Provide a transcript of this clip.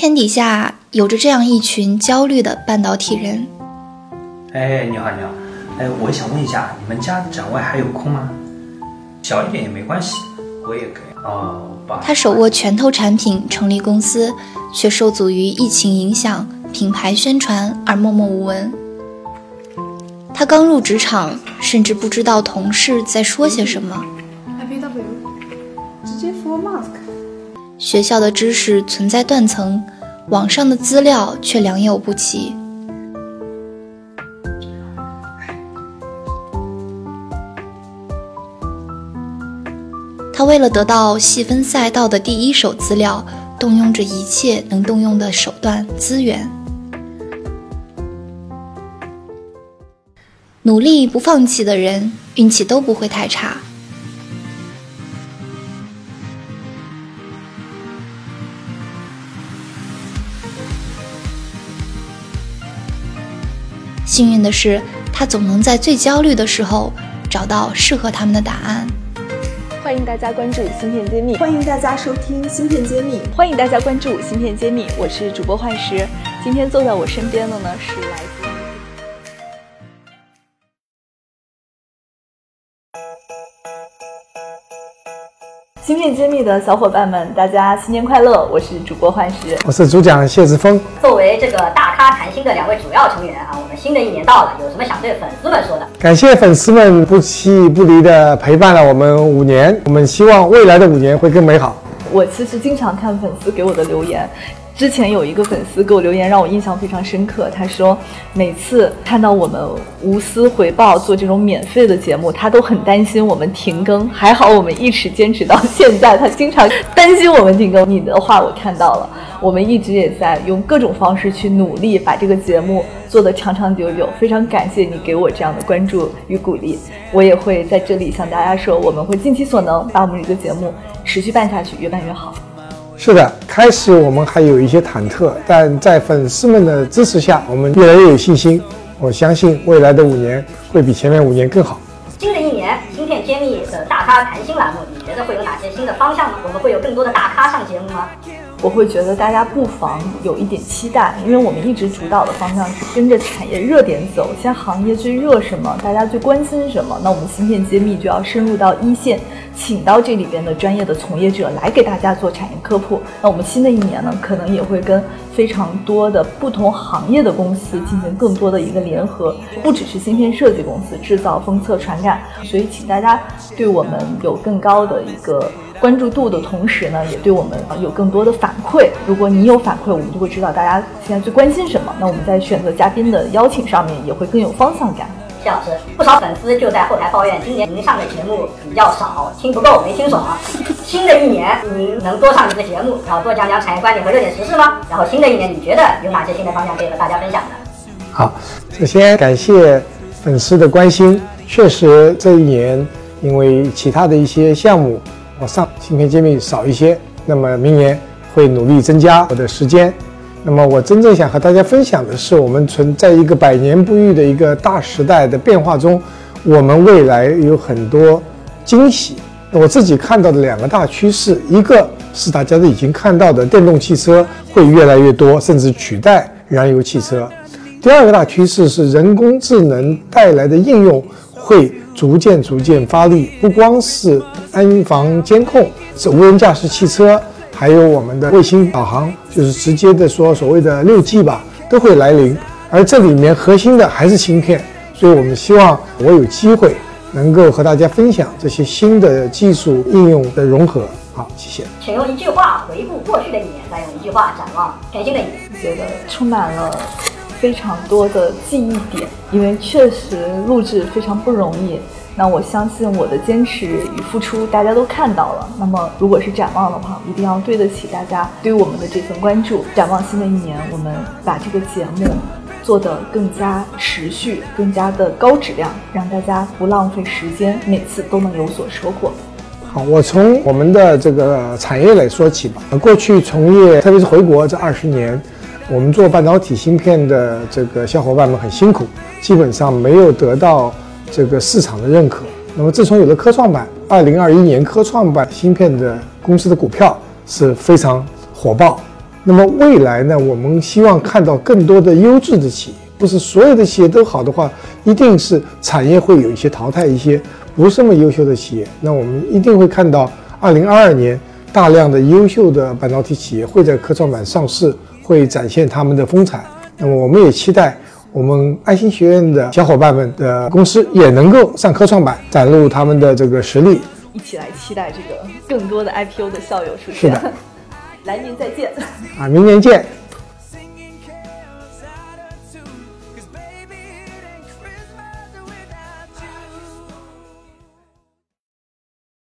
天底下有着这样一群焦虑的半导体人。哎，你好，你好。哎，我想问一下，你们家展位还有空吗？小一点也没关系，我也可以。哦，他手握拳头产品，成立公司，却受阻于疫情影响，品牌宣传而默默无闻。他刚入职场，甚至不知道同事在说些什么。学校的知识存在断层，网上的资料却良莠不齐。他为了得到细分赛道的第一手资料，动用着一切能动用的手段资源。努力不放弃的人，运气都不会太差。幸运的是，他总能在最焦虑的时候找到适合他们的答案。欢迎大家关注芯片揭秘，欢迎大家收听芯片揭秘，欢迎大家关注芯片揭秘。我是主播幻石，今天坐在我身边的呢是来自芯片揭秘的小伙伴们，大家新年快乐！我是主播幻石，我是主讲谢志峰。作为这个大咖谈心的两位主要成员啊，我们新的一年到了，有什么想对粉丝们说的？感谢粉丝们不弃不离的陪伴了我们五年，我们希望未来的五年会更美好。我其实经常看粉丝给我的留言。之前有一个粉丝给我留言，让我印象非常深刻。他说，每次看到我们无私回报做这种免费的节目，他都很担心我们停更。还好我们一直坚持到现在。他经常担心我们停更。你的话我看到了，我们一直也在用各种方式去努力把这个节目做得长长久久。非常感谢你给我这样的关注与鼓励。我也会在这里向大家说，我们会尽其所能把我们这个节目持续办下去，越办越好。是的，开始我们还有一些忐忑，但在粉丝们的支持下，我们越来越有信心。我相信未来的五年会比前面五年更好。新的一年，芯片揭秘的大咖谈心栏目，你觉得会有哪新的方向呢？我们会有更多的大咖上节目吗？我会觉得大家不妨有一点期待，因为我们一直主导的方向是跟着产业热点走。现在行业最热什么，大家最关心什么，那我们芯片揭秘就要深入到一线，请到这里边的专业的从业者来给大家做产业科普。那我们新的一年呢，可能也会跟非常多的不同行业的公司进行更多的一个联合，不只是芯片设计公司，制造、封测、传感。所以，请大家对我们有更高的一个。关注度的同时呢，也对我们有更多的反馈。如果你有反馈，我们就会知道大家现在最关心什么。那我们在选择嘉宾的邀请上面也会更有方向感。谢老师，不少粉丝就在后台抱怨，今年您上的节目比较少，听不够，没听爽。新的一年，您能多上几个节目，然后多讲讲产业观点和热点时事吗？然后新的一年，你觉得有哪些新的方向可以和大家分享呢？好，首先感谢粉丝的关心。确实，这一年因为其他的一些项目。我上芯片揭秘少一些，那么明年会努力增加我的时间。那么我真正想和大家分享的是，我们存在一个百年不遇的一个大时代的变化中，我们未来有很多惊喜。我自己看到的两个大趋势，一个是大家都已经看到的电动汽车会越来越多，甚至取代燃油汽车；第二个大趋势是人工智能带来的应用会。逐渐逐渐发力，不光是安防监控，是无人驾驶汽车，还有我们的卫星导航，就是直接的说所谓的六 G 吧，都会来临。而这里面核心的还是芯片，所以我们希望我有机会能够和大家分享这些新的技术应用的融合。好，谢谢。请用一句话回顾过去的一年，再用一句话展望全新的一年。觉得充满了。非常多的记忆点，因为确实录制非常不容易。那我相信我的坚持与付出，大家都看到了。那么，如果是展望的话，一定要对得起大家对我们的这份关注。展望新的一年，我们把这个节目做得更加持续，更加的高质量，让大家不浪费时间，每次都能有所收获。好，我从我们的这个产业来说起吧。过去从业，特别是回国这二十年。我们做半导体芯片的这个小伙伴们很辛苦，基本上没有得到这个市场的认可。那么自从有了科创板，二零二一年科创板芯片的公司的股票是非常火爆，那么未来呢，我们希望看到更多的优质的企业，不是所有的企业都好的话，一定是产业会有一些淘汰一些不是那么优秀的企业。那我们一定会看到，二零二二年大量的优秀的半导体企业会在科创板上市，会展现他们的风采。那么我们也期待我们爱心学院的小伙伴们的公司也能够上科创板，展露他们的这个实力。一起来期待这个更多的 IPO 的校友出现。是的，来年再见。啊，明年见。